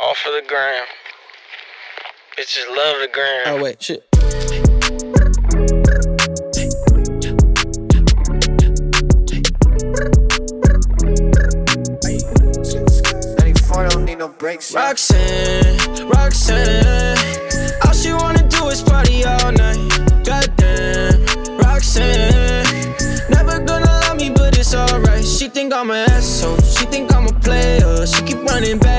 All for the gram. Bitches love the gram. Oh wait, shit. don't need no breaks. Roxanne, Roxanne, all she wanna do is party all night. Goddamn, Roxanne, never gonna love me, but it's alright. She think I'm an asshole, she think I'm a player. She keep running back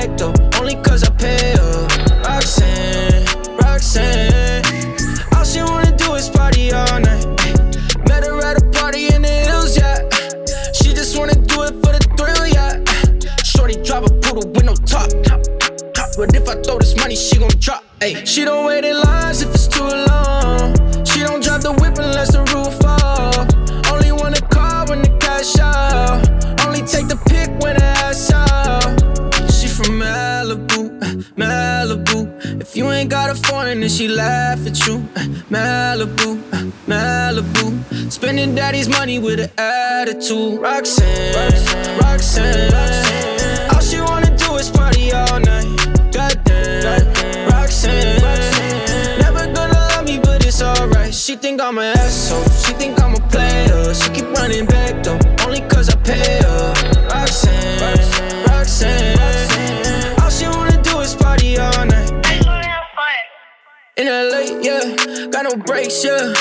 Daddy's money with an attitude. Roxanne, Roxanne, Roxanne. All she wanna do is party all night. Goddamn, Roxanne. Never gonna love me, but it's alright. She think I'm an asshole. She think I'm a player. She keep running back though, only cause I pay her. Roxanne, Roxanne. All she wanna do is party all night. In LA, yeah, got no brakes, yeah.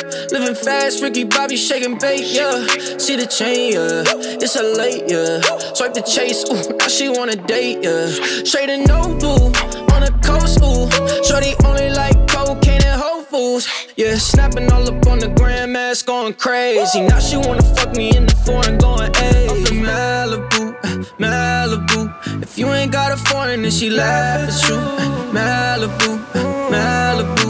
Fast, Ricky Bobby shaking bait, yeah. See the chain, yeah. It's a late, yeah. Swipe the chase, ooh, now she wanna date, yeah. Straight and no blue, on the coast, ooh. Shorty only like cocaine and Whole Foods, yeah. Snapping all up on the grandmas, going crazy. Now she wanna fuck me in the foreign, going, in Malibu, Malibu. If you ain't got a foreign, then she laugh at you. Malibu, Malibu.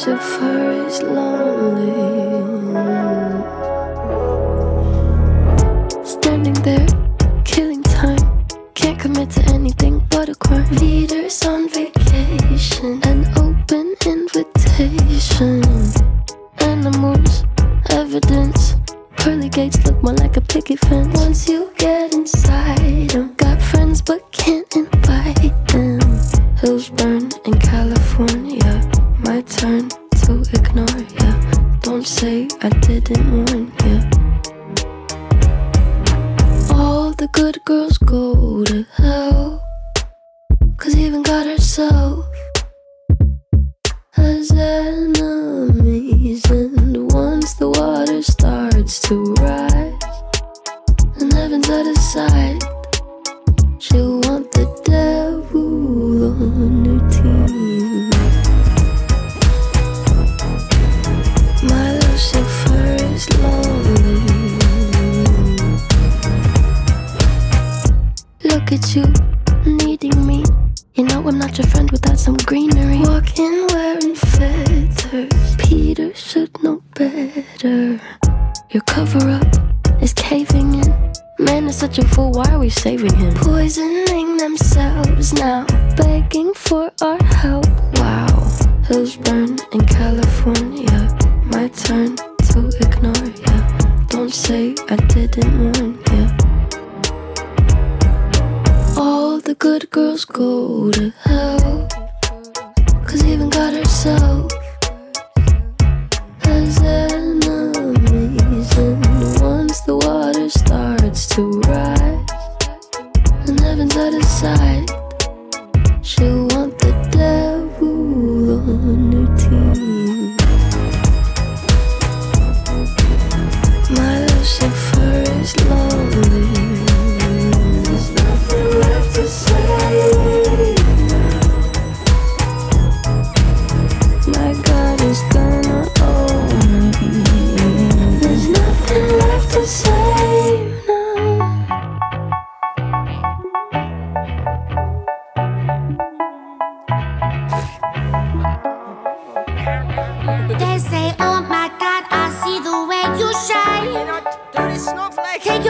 Lucifer is lonely. Standing there, killing time. Can't commit to anything but a crime. Leaders on vacation, an open invitation. Animals, evidence. Pearly gates look more like a picket fence. Once you get inside them, got friends but can't invite them. Hills burn in California. Turn to ignore ya. Don't say I didn't warn ya. All the good girls go to hell. Cause even God herself has enemies. And once the water starts to rise, and heaven's out of sight, she'll want the devil on her Wearing feathers. Peter should know better. Your cover up is caving in. Man is such a fool, why are we saving him? Poisoning themselves now, They say, Oh my God, I see the way you shine. Take your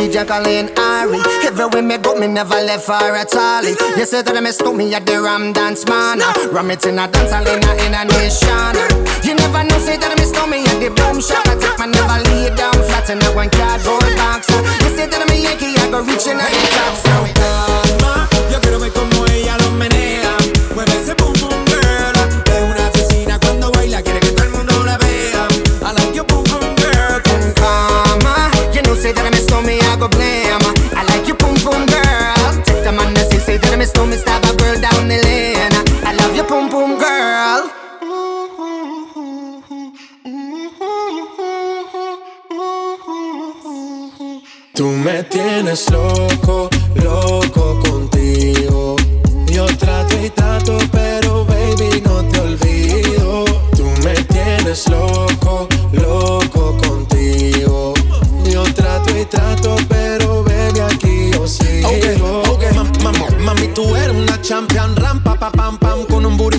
she Jacqueline Ari. Everywhere me go, me never left her at all. You say that me stole me at the Ram Dance Man. Ram it in a dance hall in a, in a nation. You never know, say that me stole me at the boom shop. I take my never lay down flat in a one cardboard box. You say that me Yankee, I go reaching at the top. So, tienes loco, loco contigo. Yo trato y trato, pero baby no te olvido. Tú me tienes loco, loco contigo. Yo trato y trato, pero baby aquí yo sigo. Ok, ok, ma- ma- mami, tú eres una champion, rampa, pa, pam,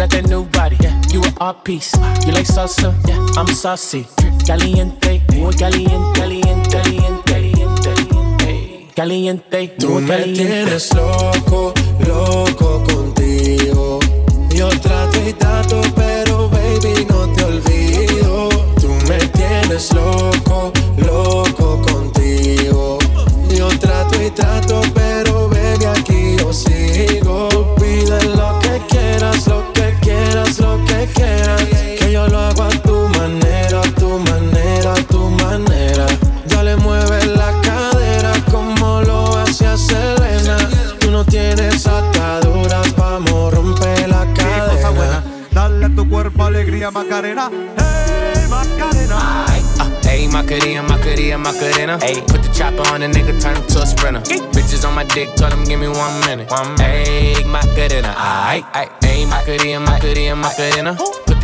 You got that new body. Yeah. You an art piece. You like salsa? Yeah. I'm saucy. Caliente, muy caliente, caliente, caliente, caliente, caliente, Tú me caliente. tienes loco, loco contigo. My dick, told him give me one minute. One minute. Hey, Macarena, aight. Hey, Macarena, Macarena, Macarena.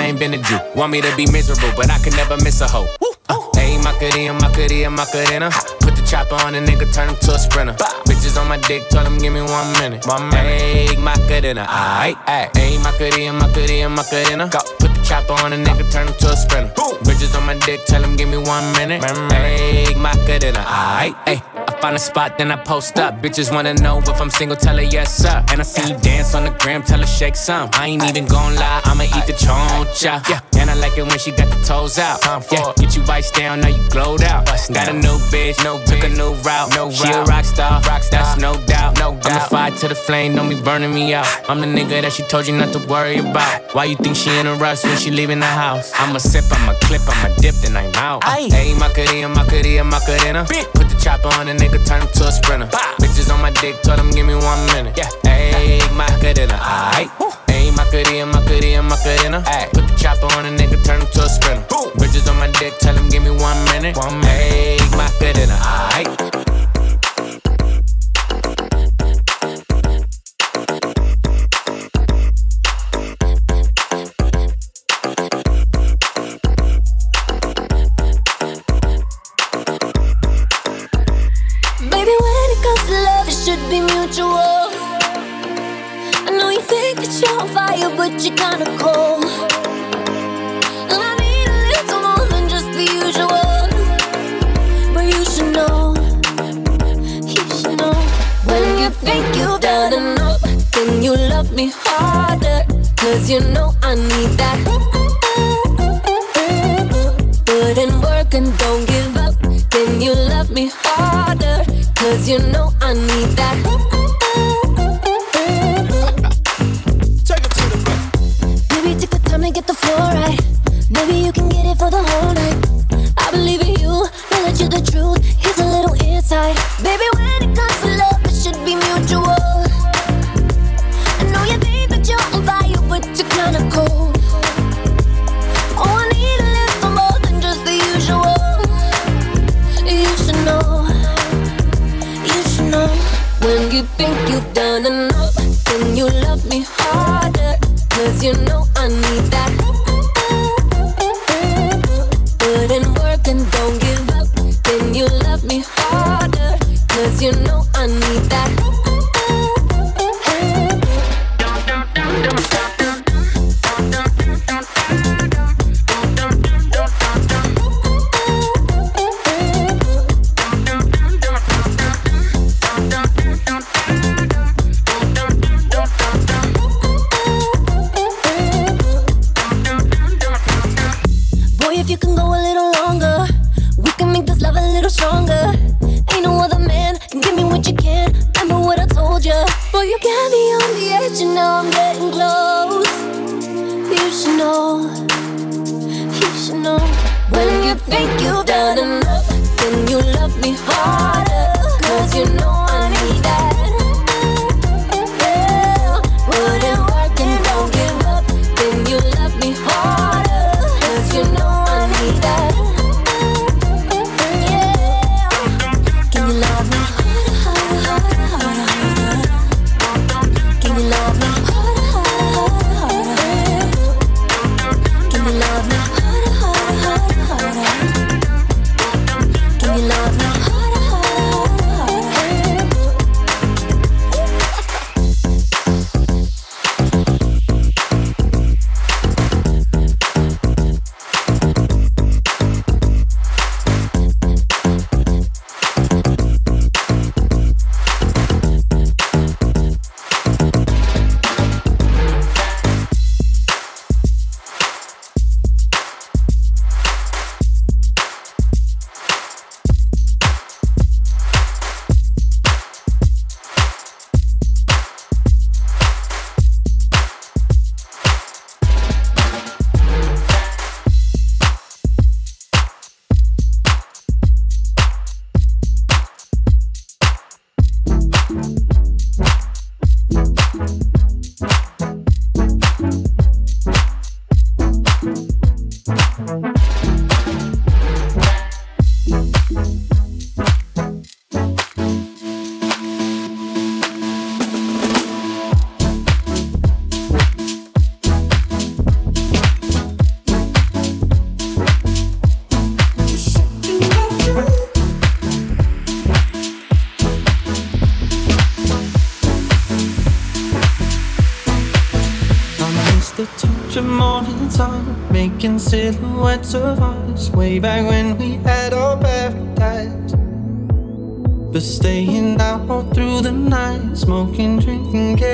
I ain't been a Jew. Want me to be miserable, but I can never miss a hoe. Uh, Hey, Macarena, Macarena, Macarena. Put the chopper on a nigga, turn him to a sprinter. Bitches on my dick, tell him give me one minute. One minute. Hey, Macarena, aight, aight. Hey, Macarena, Macarena, Macarena. The chopper on a nigga, turn him to a sprinter. Bitches on my dick, tell him give me one minute. Make Hey, Macarena, aight, aight. I find a spot, then I post up. Bitches wanna know if I'm single, tell her yes, sir. And I see you dance on the gram, tell her shake some. I ain't even gon' lie, I'ma eat the choncha. Yeah, I like it when she got the toes out. time Yeah, get you vice down, now you glowed out. Got a new bitch, no took a new route. No she a rock star, rock star, that's no doubt. No doubt. I'm the fire to the flame, don't be burning me out. I'm the nigga that she told you not to worry about. Why you think she in a rush when she leaving the house? I'ma sip, I'ma clip, I'ma dip, then I'm out. Hey, Macarena, Macarena, Macarena. Put the chopper on a nigga, turn him to a sprinter. Bitches on my dick, told him give me one minute. Yeah, hey, Macarena, aight. Ain't my goodie and my goodie and my goodina. her. put the chopper on a nigga, turn him to a sprinter. Boom. Bridges on my dick, tell him give me one minute. One minute. Ayy, my goodina. Aight. Baby, when it comes to love, it should be mutual. It's you on fire, but you're kinda cold. And I need a little more than just the usual. But you should know, you should know. When you think you've done enough, then you love me harder. Cause you know I need that. Put in work and don't give up, then you love me harder. Cause you know I need that.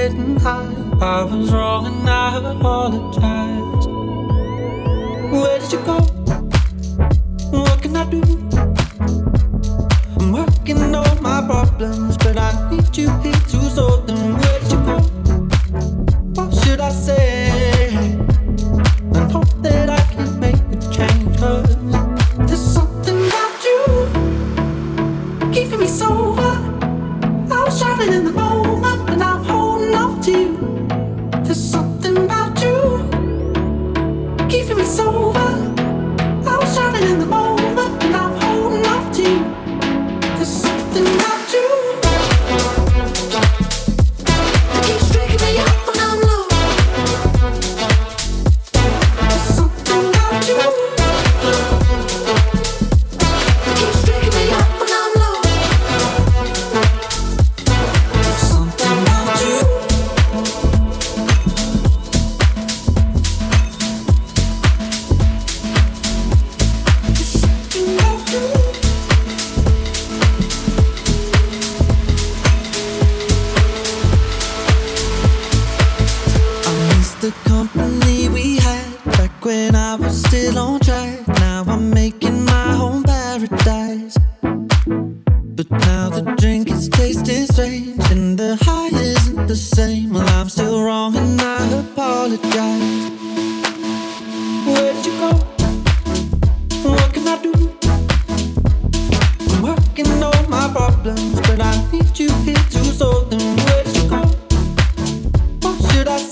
didn't lie. I was wrong and I apologize. Where did you go? What can I do? I'm working on my problems, but I need you here to solve them. Where did you go? What should I say?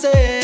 Hey,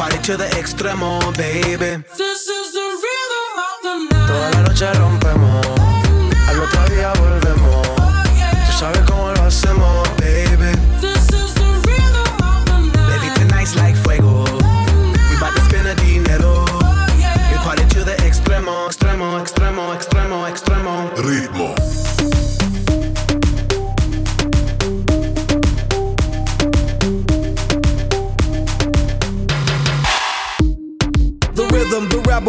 Party to the extremo, baby. This is the rhythm of the night. Toda la noche rompemos, al otro día volvemos. Tú sabes cómo lo hacemos,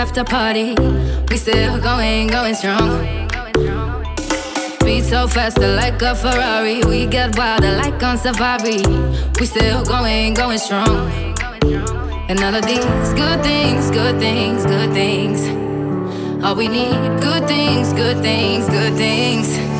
after party. We still going, going strong. Speed so faster like a Ferrari. We get wilder like on safari. We still going, going strong. And all of these good things, good things, good things. All we need, good things, good things, good things.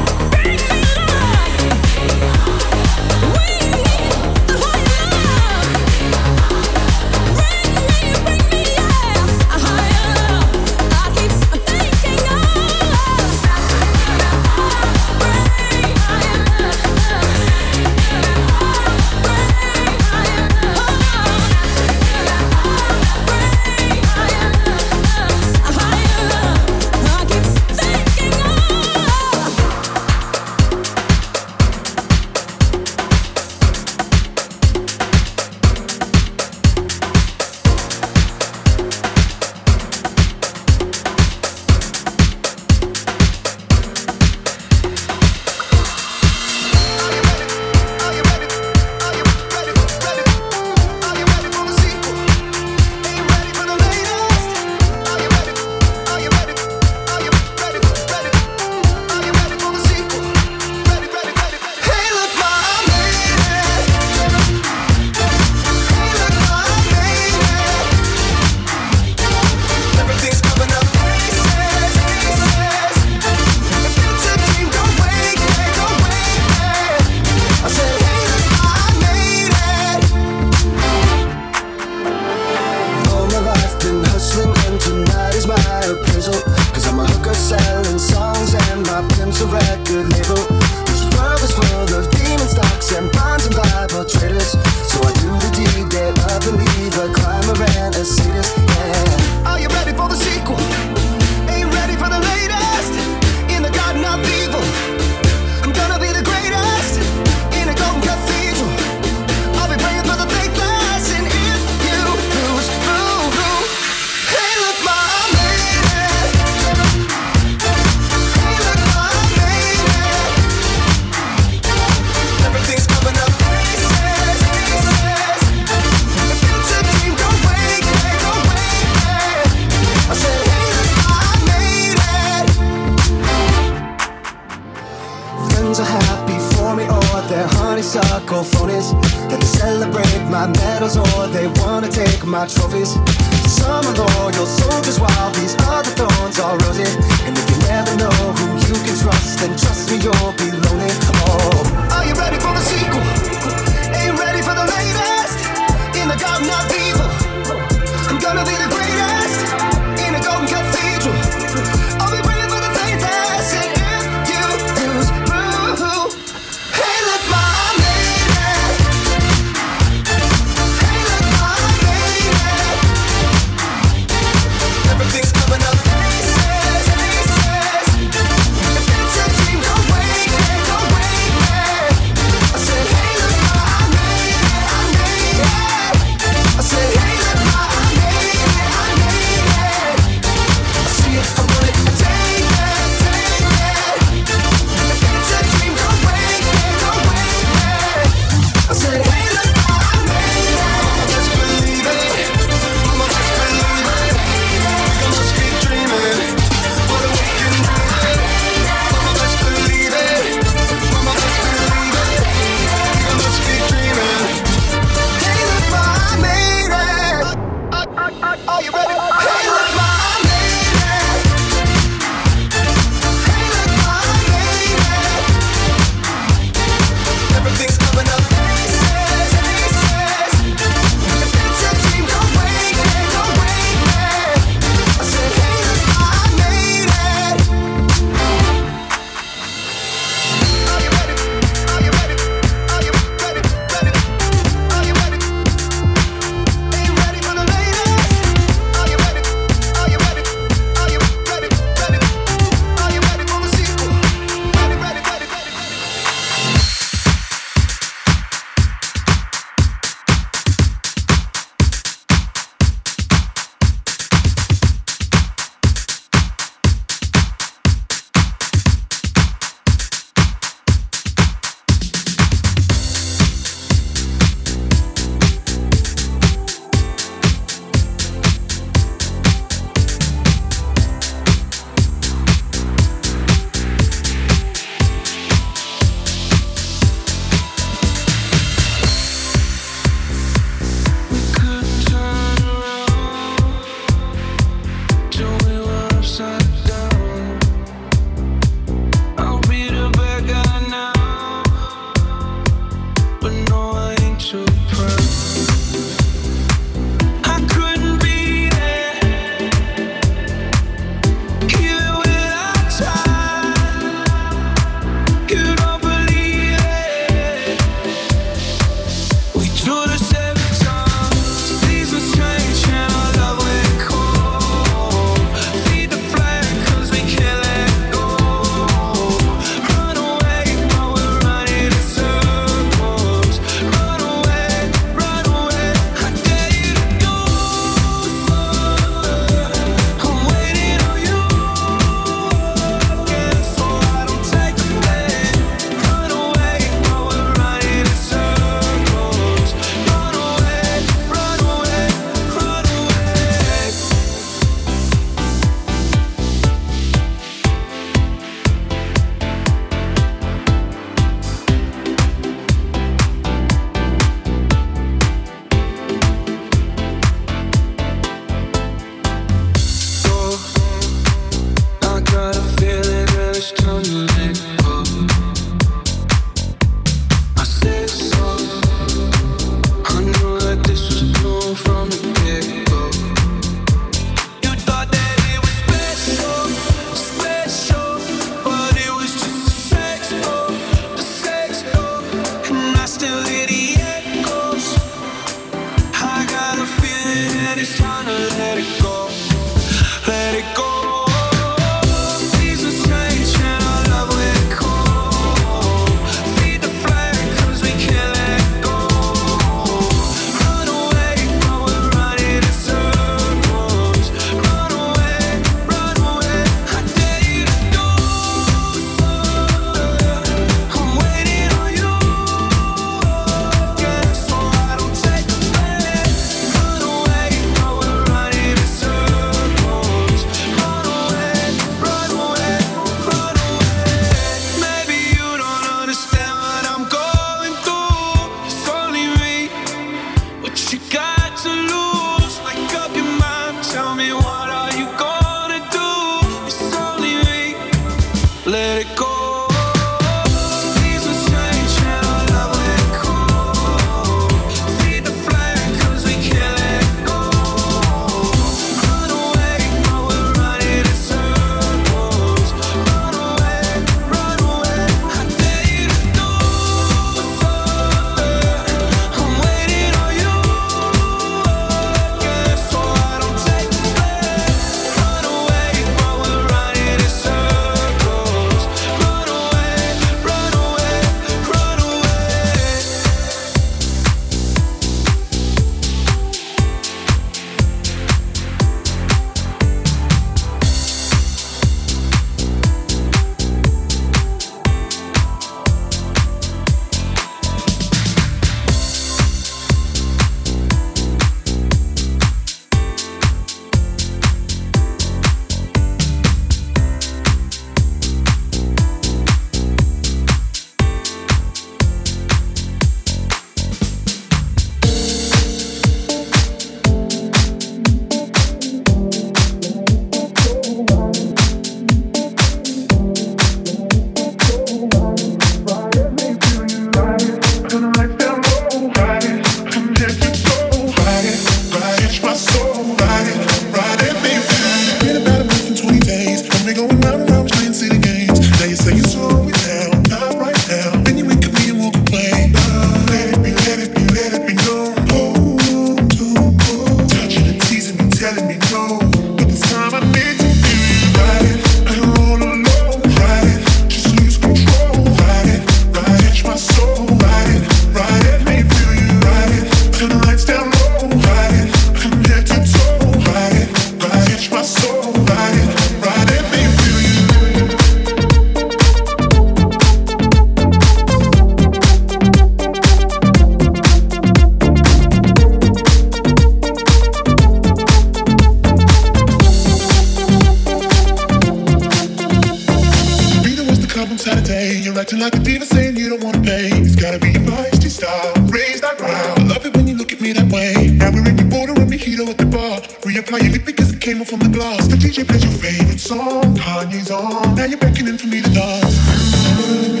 acting like a diva saying you don't wanna pay. It's gotta be your feisty style, raise that ground. I love it when you look at me that way. Now we're in your border and mojito at the bar. Reapply your lip because it came off on the glass. The DJ plays your favorite song, Kanye's on. Now you're beckoning for me to dance.